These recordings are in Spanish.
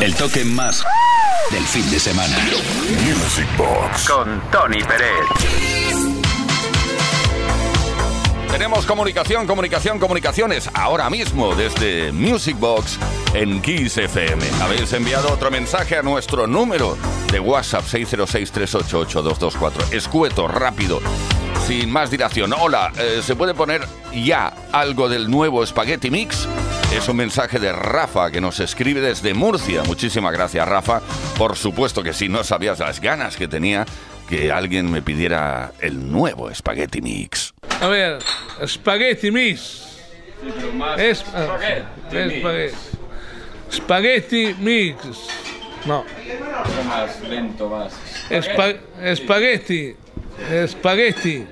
El toque más del fin de semana. Music Box. Con Tony Pérez. Tenemos comunicación, comunicación, comunicaciones ahora mismo desde Music Box en Kiss FM. Habéis enviado otro mensaje a nuestro número de WhatsApp 606-388-224. Escueto, rápido, sin más dilación. Hola, eh, ¿se puede poner ya algo del nuevo Spaghetti Mix? Es un mensaje de Rafa que nos escribe desde Murcia. Muchísimas gracias, Rafa. Por supuesto que si no sabías las ganas que tenía que alguien me pidiera el nuevo Spaghetti Mix. A ver, Spaghetti Mix. Es, spaghetti. Spaghetti Mix. No. Más lento, más. Espa espagueti. Espagueti.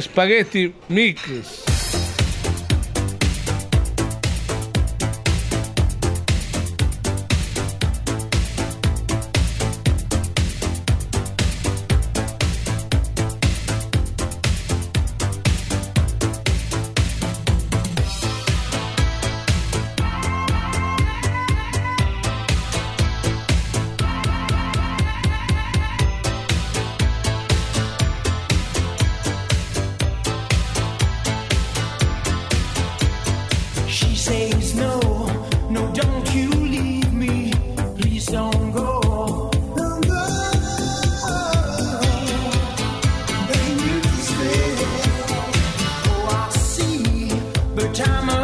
Spaghetti Mix. time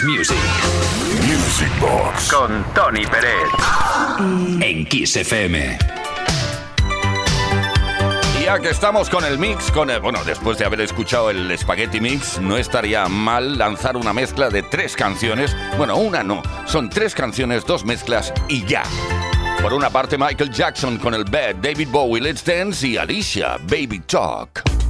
Music. Music Box. Con Tony Pérez. En Kiss FM. Ya que estamos con el mix, con el, bueno, después de haber escuchado el Spaghetti Mix, no estaría mal lanzar una mezcla de tres canciones. Bueno, una no, son tres canciones, dos mezclas y ya. Por una parte, Michael Jackson con el Bad, David Bowie, Let's Dance y Alicia, Baby Talk.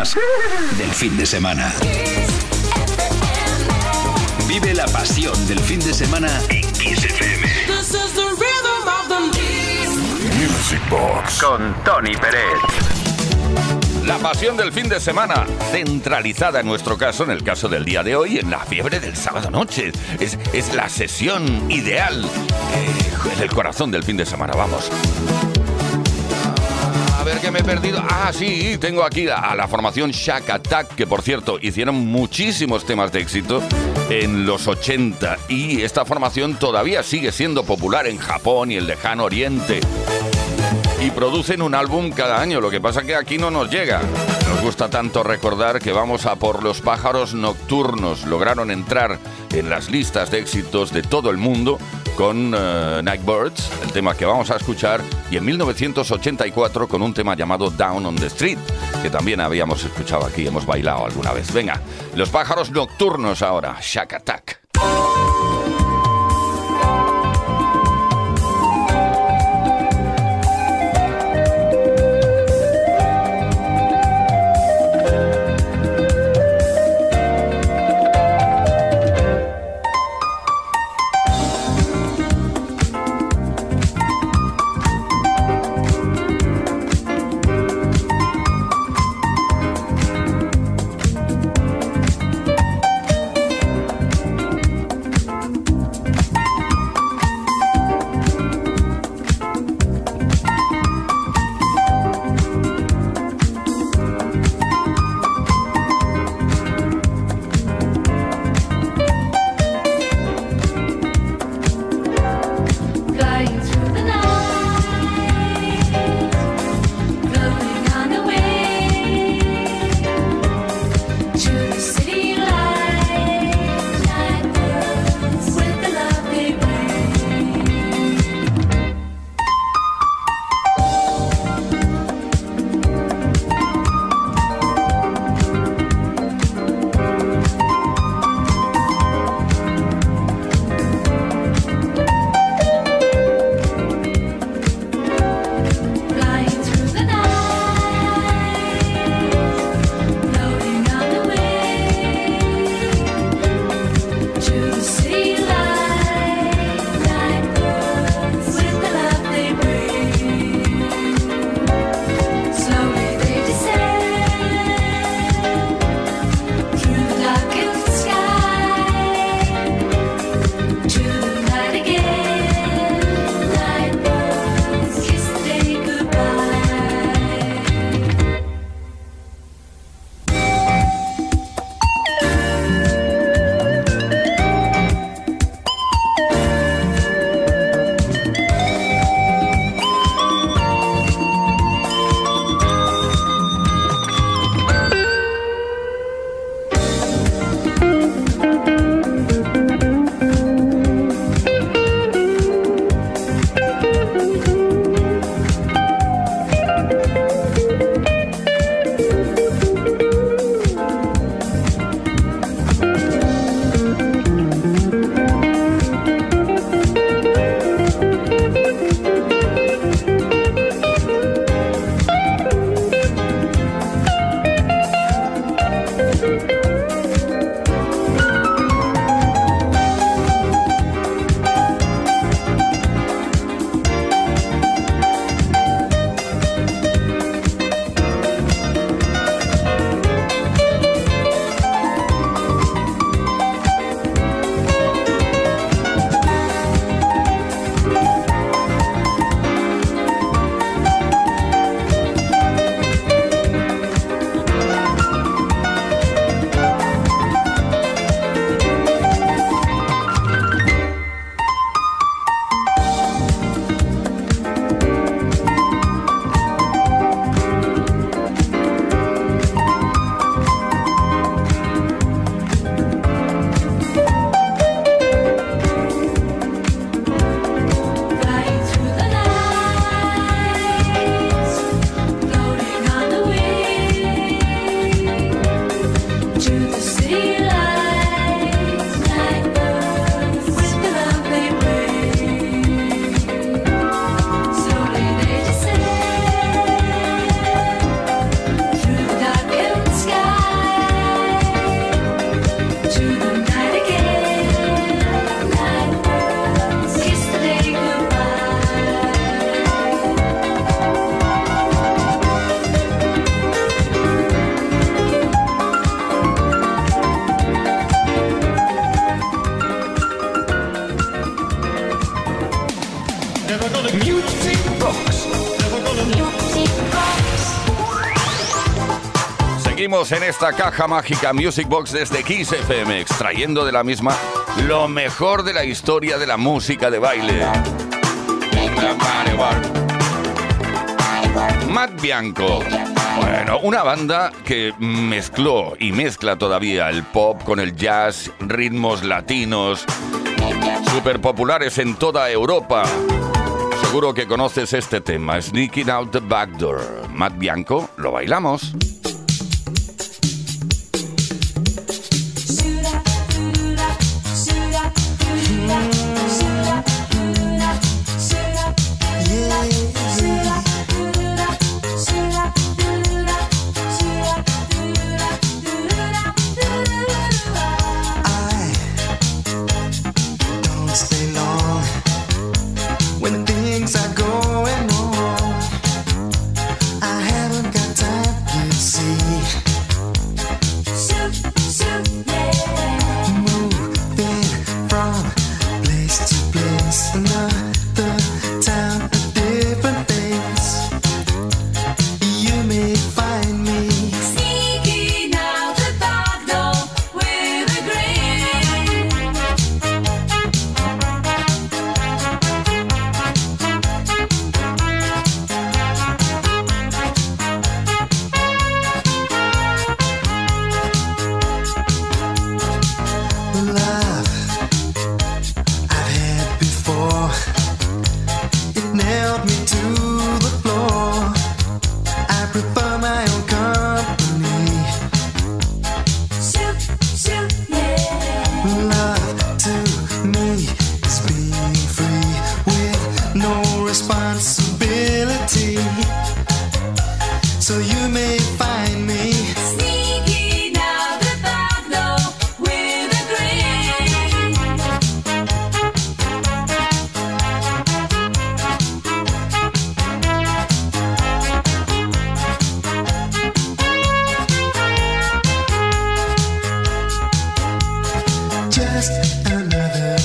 Más del fin de semana. Vive la pasión del fin de semana en Kiss FM. This is the rhythm of the Music Box. Con Tony Pérez. La pasión del fin de semana, centralizada en nuestro caso, en el caso del día de hoy, en la fiebre del sábado noche. Es, es la sesión ideal eh, en el corazón del fin de semana, vamos. Qué me he perdido. Ah, sí, tengo aquí a, a la formación Shack Attack, que por cierto hicieron muchísimos temas de éxito en los 80 y esta formación todavía sigue siendo popular en Japón y el lejano oriente y producen un álbum cada año. Lo que pasa que aquí no nos llega. Nos gusta tanto recordar que vamos a por los pájaros nocturnos. Lograron entrar en las listas de éxitos de todo el mundo con eh, Nightbirds, el tema que vamos a escuchar, y en 1984 con un tema llamado Down on the Street, que también habíamos escuchado aquí, hemos bailado alguna vez. Venga, los pájaros nocturnos ahora, Shack Attack. En esta caja mágica Music Box desde Kiss FM, extrayendo de la misma lo mejor de la historia de la música de baile. Matt Bianco. Bueno, una banda que mezcló y mezcla todavía el pop con el jazz, ritmos latinos, súper populares en toda Europa. Seguro que conoces este tema, Sneaking Out the Back Door. Matt Bianco, lo bailamos.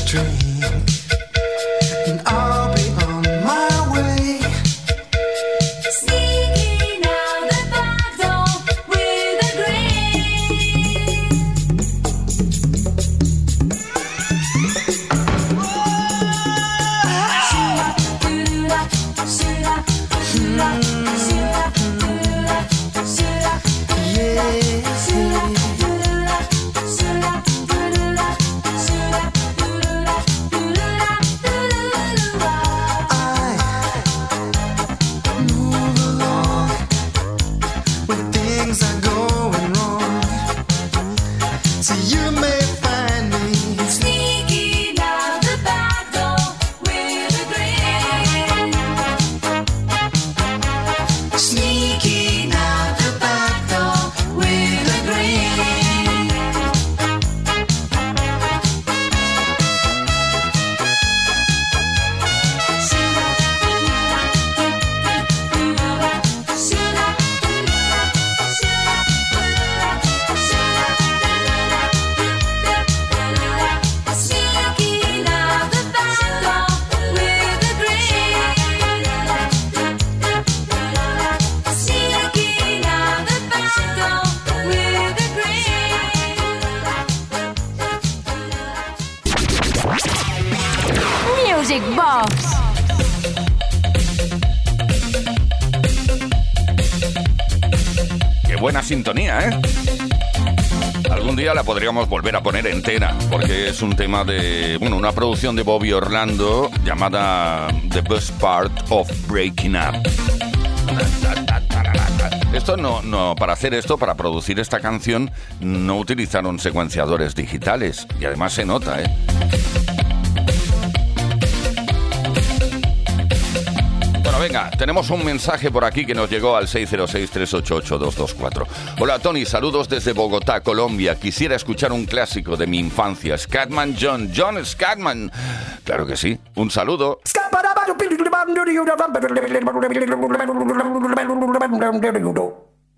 Dream. Sintonía, ¿eh? Algún día la podríamos volver a poner entera, porque es un tema de, bueno, una producción de Bobby Orlando llamada The Best Part of Breaking Up. Esto no, no, para hacer esto, para producir esta canción, no utilizaron secuenciadores digitales. Y además se nota, ¿eh? Tenemos un mensaje por aquí que nos llegó al 606-388-224. Hola Tony, saludos desde Bogotá, Colombia. Quisiera escuchar un clásico de mi infancia, Scatman John. John Scatman. Claro que sí, un saludo.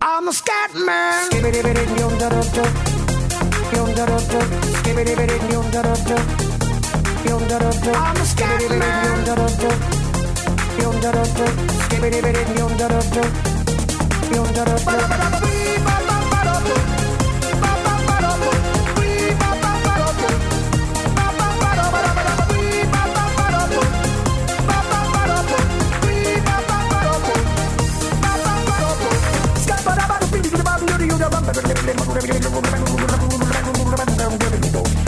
I'm a scat man. I'm a scat Go.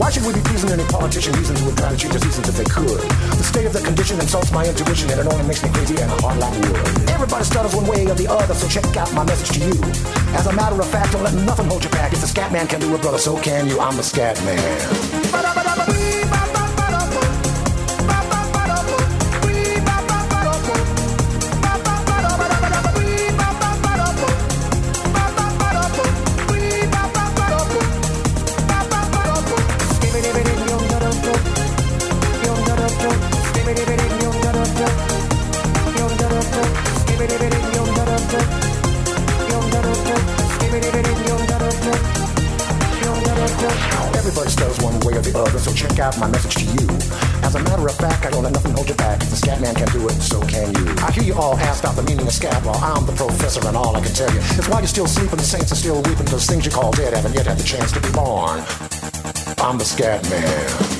Why should we be pleasing any politician reasons who would try to the seasons if they could? The state of the condition insults my intuition and it only makes me crazy and hard like wood. Everybody stutters one way or the other, so check out my message to you. As a matter of fact, don't let nothing hold you back. If the scat man can do it, brother, so can you. I'm the scat man. So check out my message to you. As a matter of fact, I don't let nothing hold you back. If the scat man can do it, so can you. I hear you all ask about the meaning of scat law. I'm the professor, and all I can tell you is why you're still sleeping, the saints are still weeping, those things you call dead haven't yet had the chance to be born. I'm the scat man.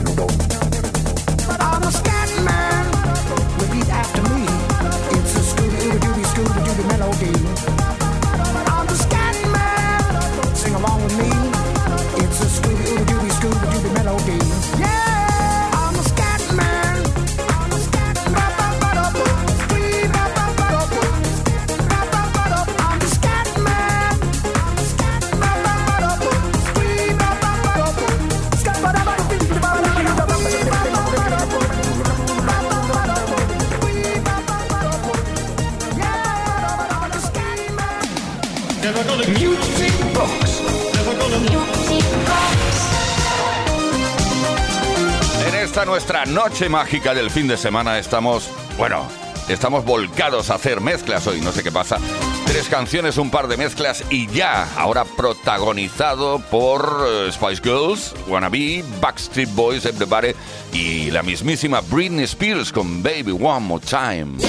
En esta nuestra noche mágica del fin de semana estamos, bueno, estamos volcados a hacer mezclas hoy, no sé qué pasa. Tres canciones, un par de mezclas y ya, ahora protagonizado por eh, Spice Girls, Wannabe, Backstreet Boys, Everybody y la mismísima Britney Spears con Baby One More Time.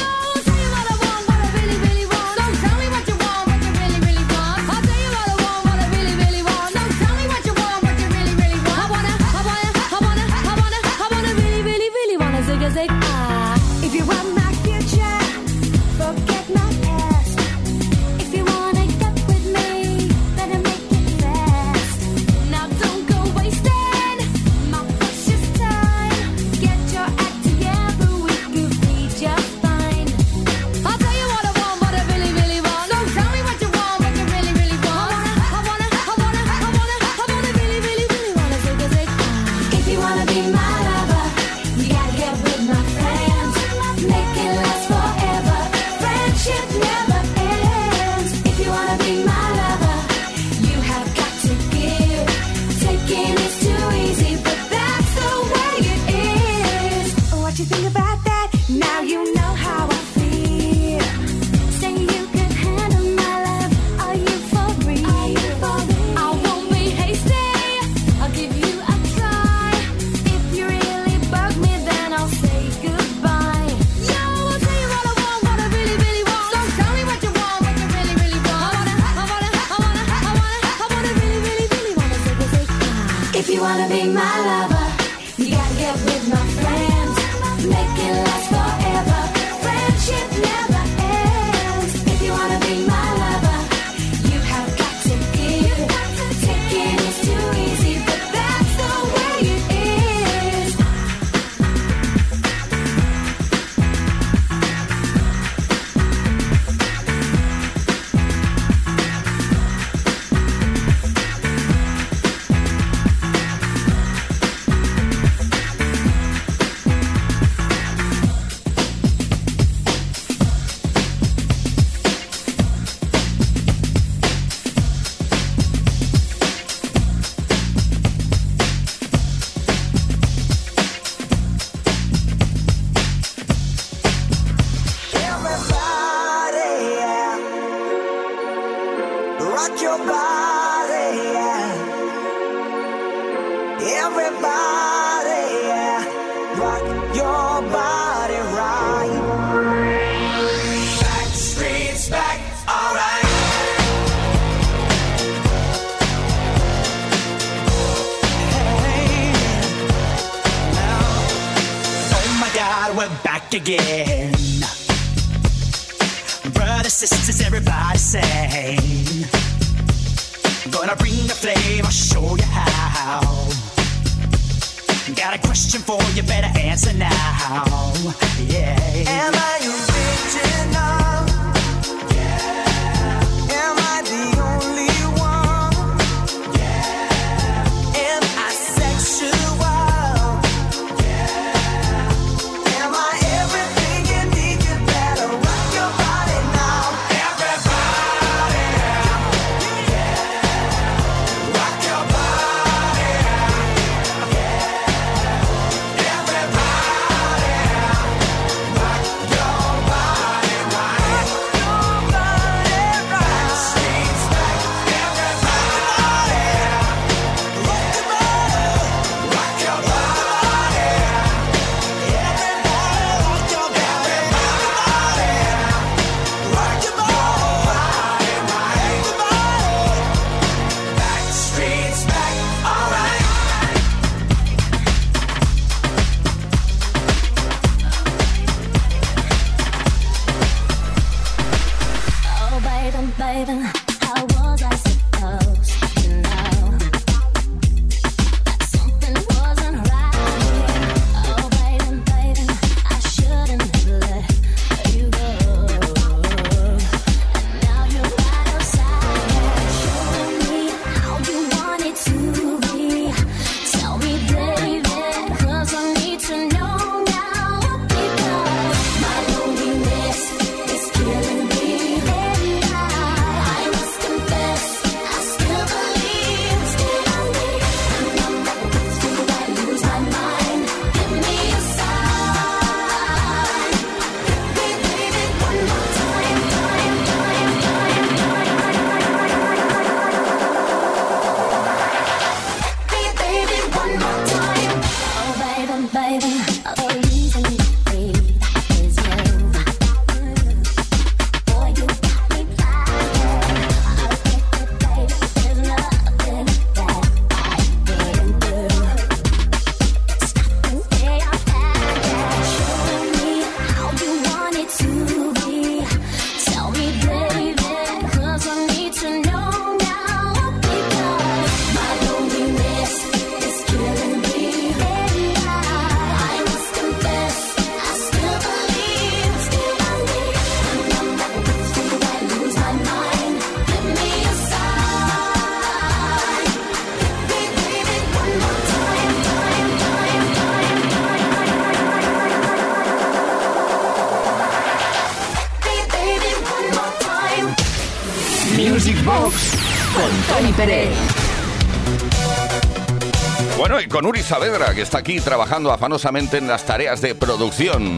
con Uri Saavedra, que está aquí trabajando afanosamente en las tareas de producción.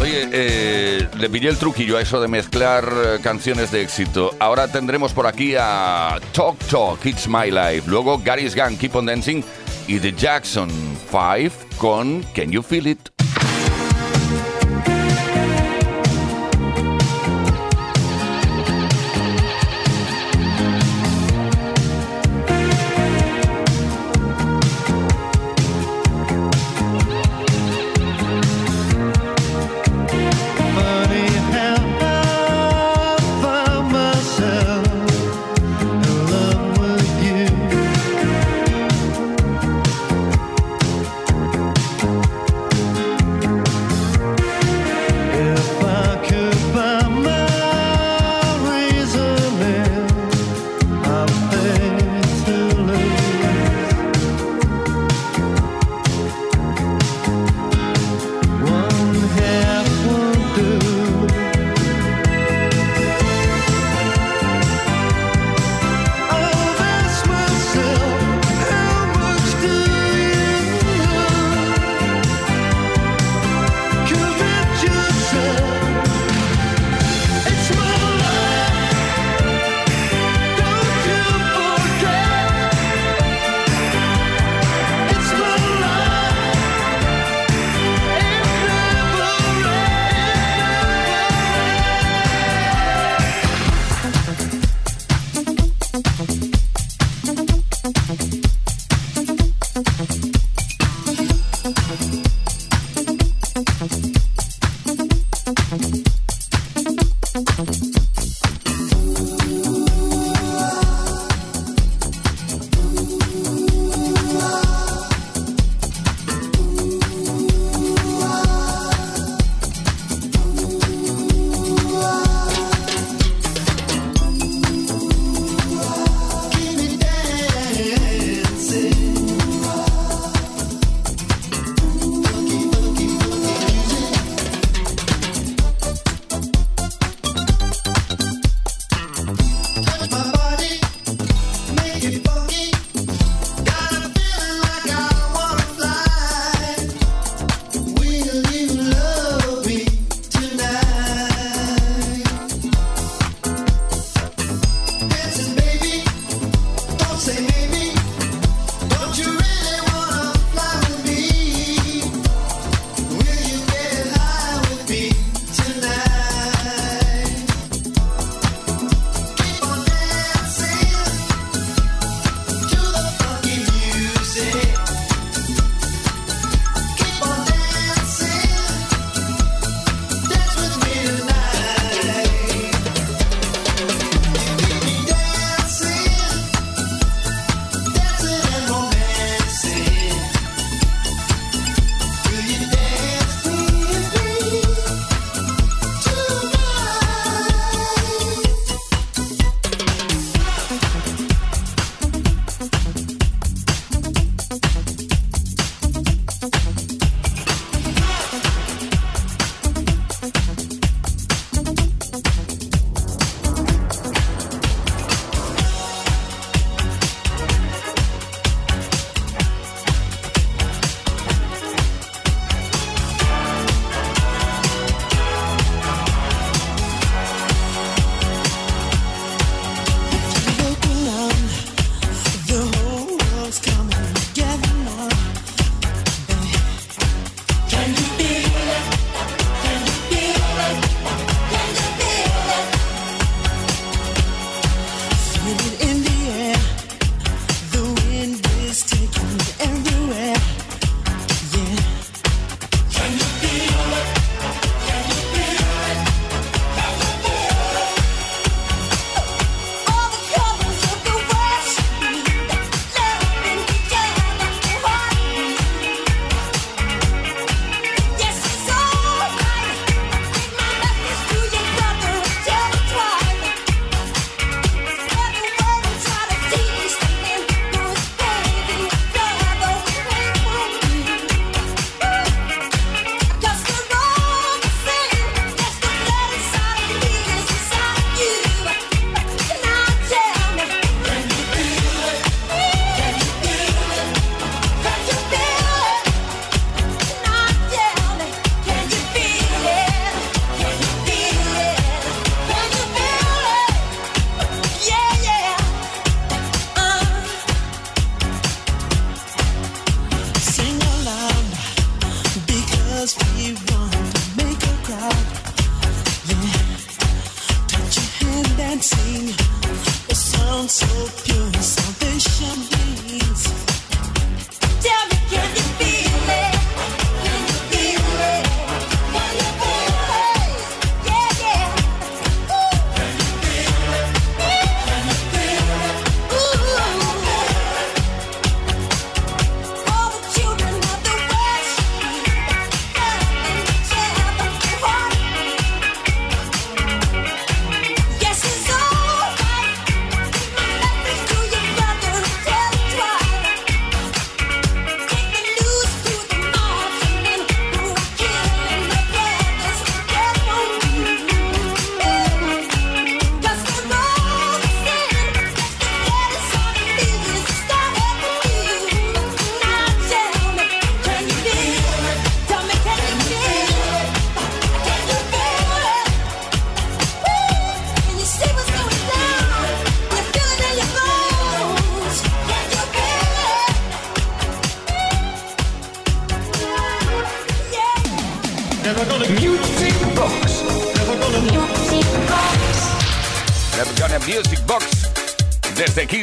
Oye, eh, le pillé el truquillo a eso de mezclar eh, canciones de éxito. Ahora tendremos por aquí a Talk Talk, It's My Life. Luego Gary's Gang, Keep on Dancing. Y The Jackson 5 con Can You Feel It?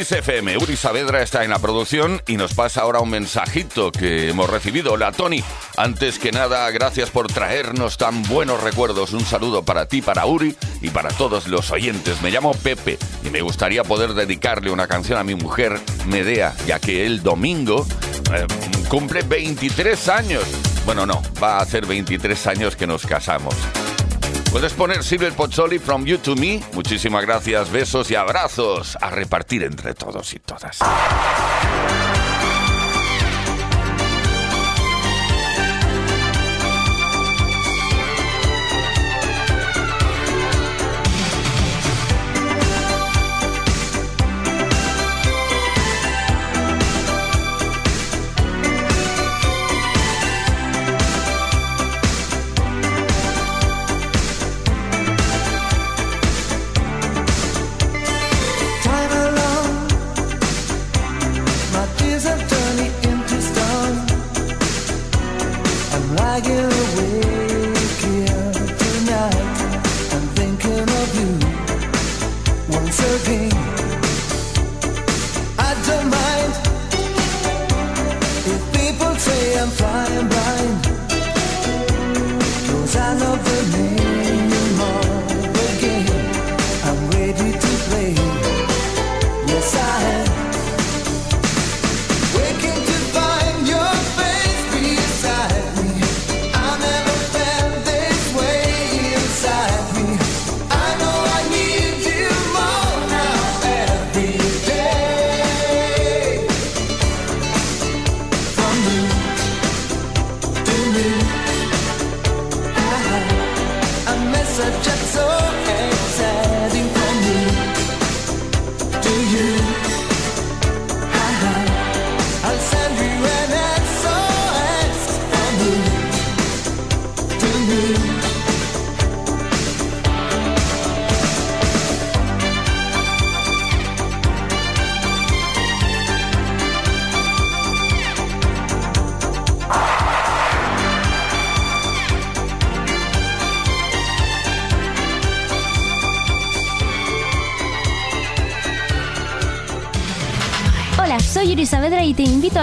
Kiss FM, Uri Saavedra está en la producción y nos pasa ahora un mensajito que hemos recibido. Hola Tony, antes que nada, gracias por traernos tan buenos recuerdos. Un saludo para ti, para Uri y para todos los oyentes. Me llamo Pepe y me gustaría poder dedicarle una canción a mi mujer, Medea, ya que el domingo eh, cumple 23 años. Bueno, no, va a hacer 23 años que nos casamos. Puedes poner Silver Pozzoli from you to me. Muchísimas gracias, besos y abrazos a repartir entre todos y todas.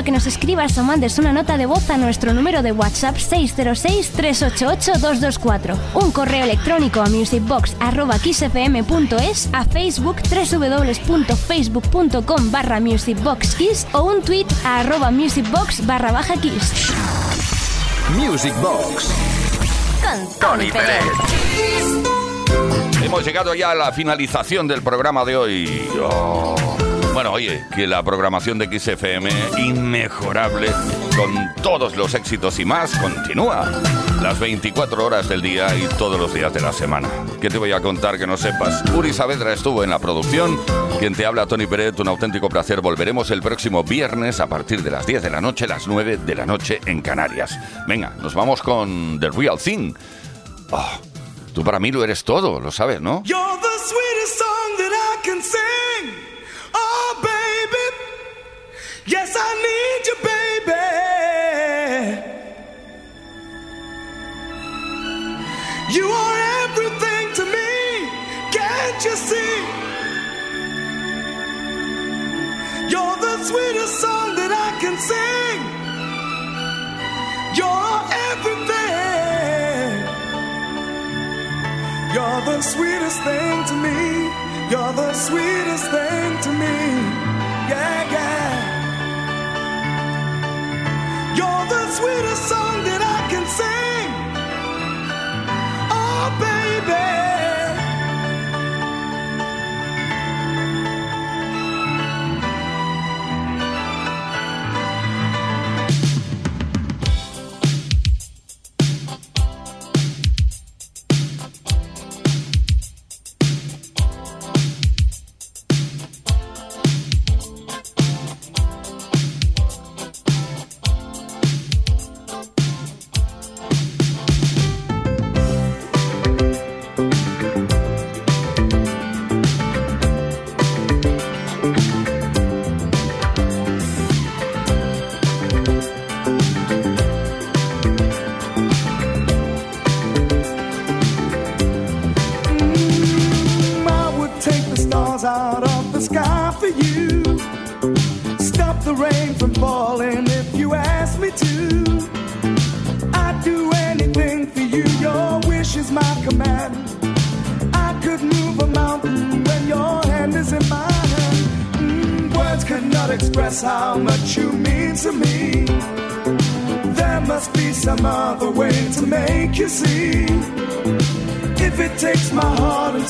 Que nos escribas o mandes una nota de voz a nuestro número de WhatsApp 606-388-224, un correo electrónico a musicbox.kissfm.es, a Facebook www.facebook.com barra musicboxkiss o un tweet a arroba musicbox barra baja kiss. Music Box. Con Tony Pérez. Hemos llegado ya a la finalización del programa de hoy. Oh. Bueno, oye, que la programación de XFM, inmejorable, con todos los éxitos y más, continúa. Las 24 horas del día y todos los días de la semana. ¿Qué te voy a contar que no sepas? Uri Saavedra estuvo en la producción. Quien te habla, Tony Pérez, un auténtico placer. Volveremos el próximo viernes a partir de las 10 de la noche, las 9 de la noche en Canarias. Venga, nos vamos con The Real Thing. Oh, tú para mí lo eres todo, lo sabes, ¿no? You're the sweetest song that I can sing. Yes, I need you, baby. You are everything to me. Can't you see? You're the sweetest song that I can sing. You're everything. You're the sweetest thing to me. You're the sweetest thing to me. Yeah, yeah. You're the sweetest song that I can sing. Oh, baby.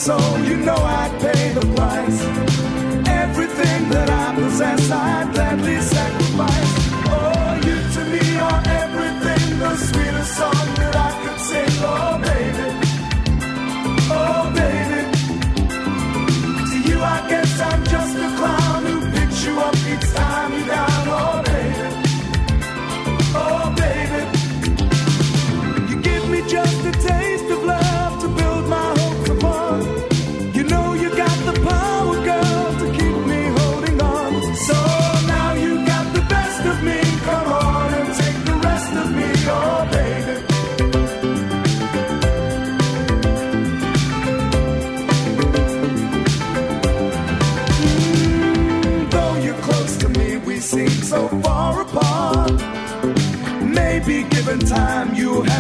soul.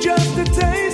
just a taste.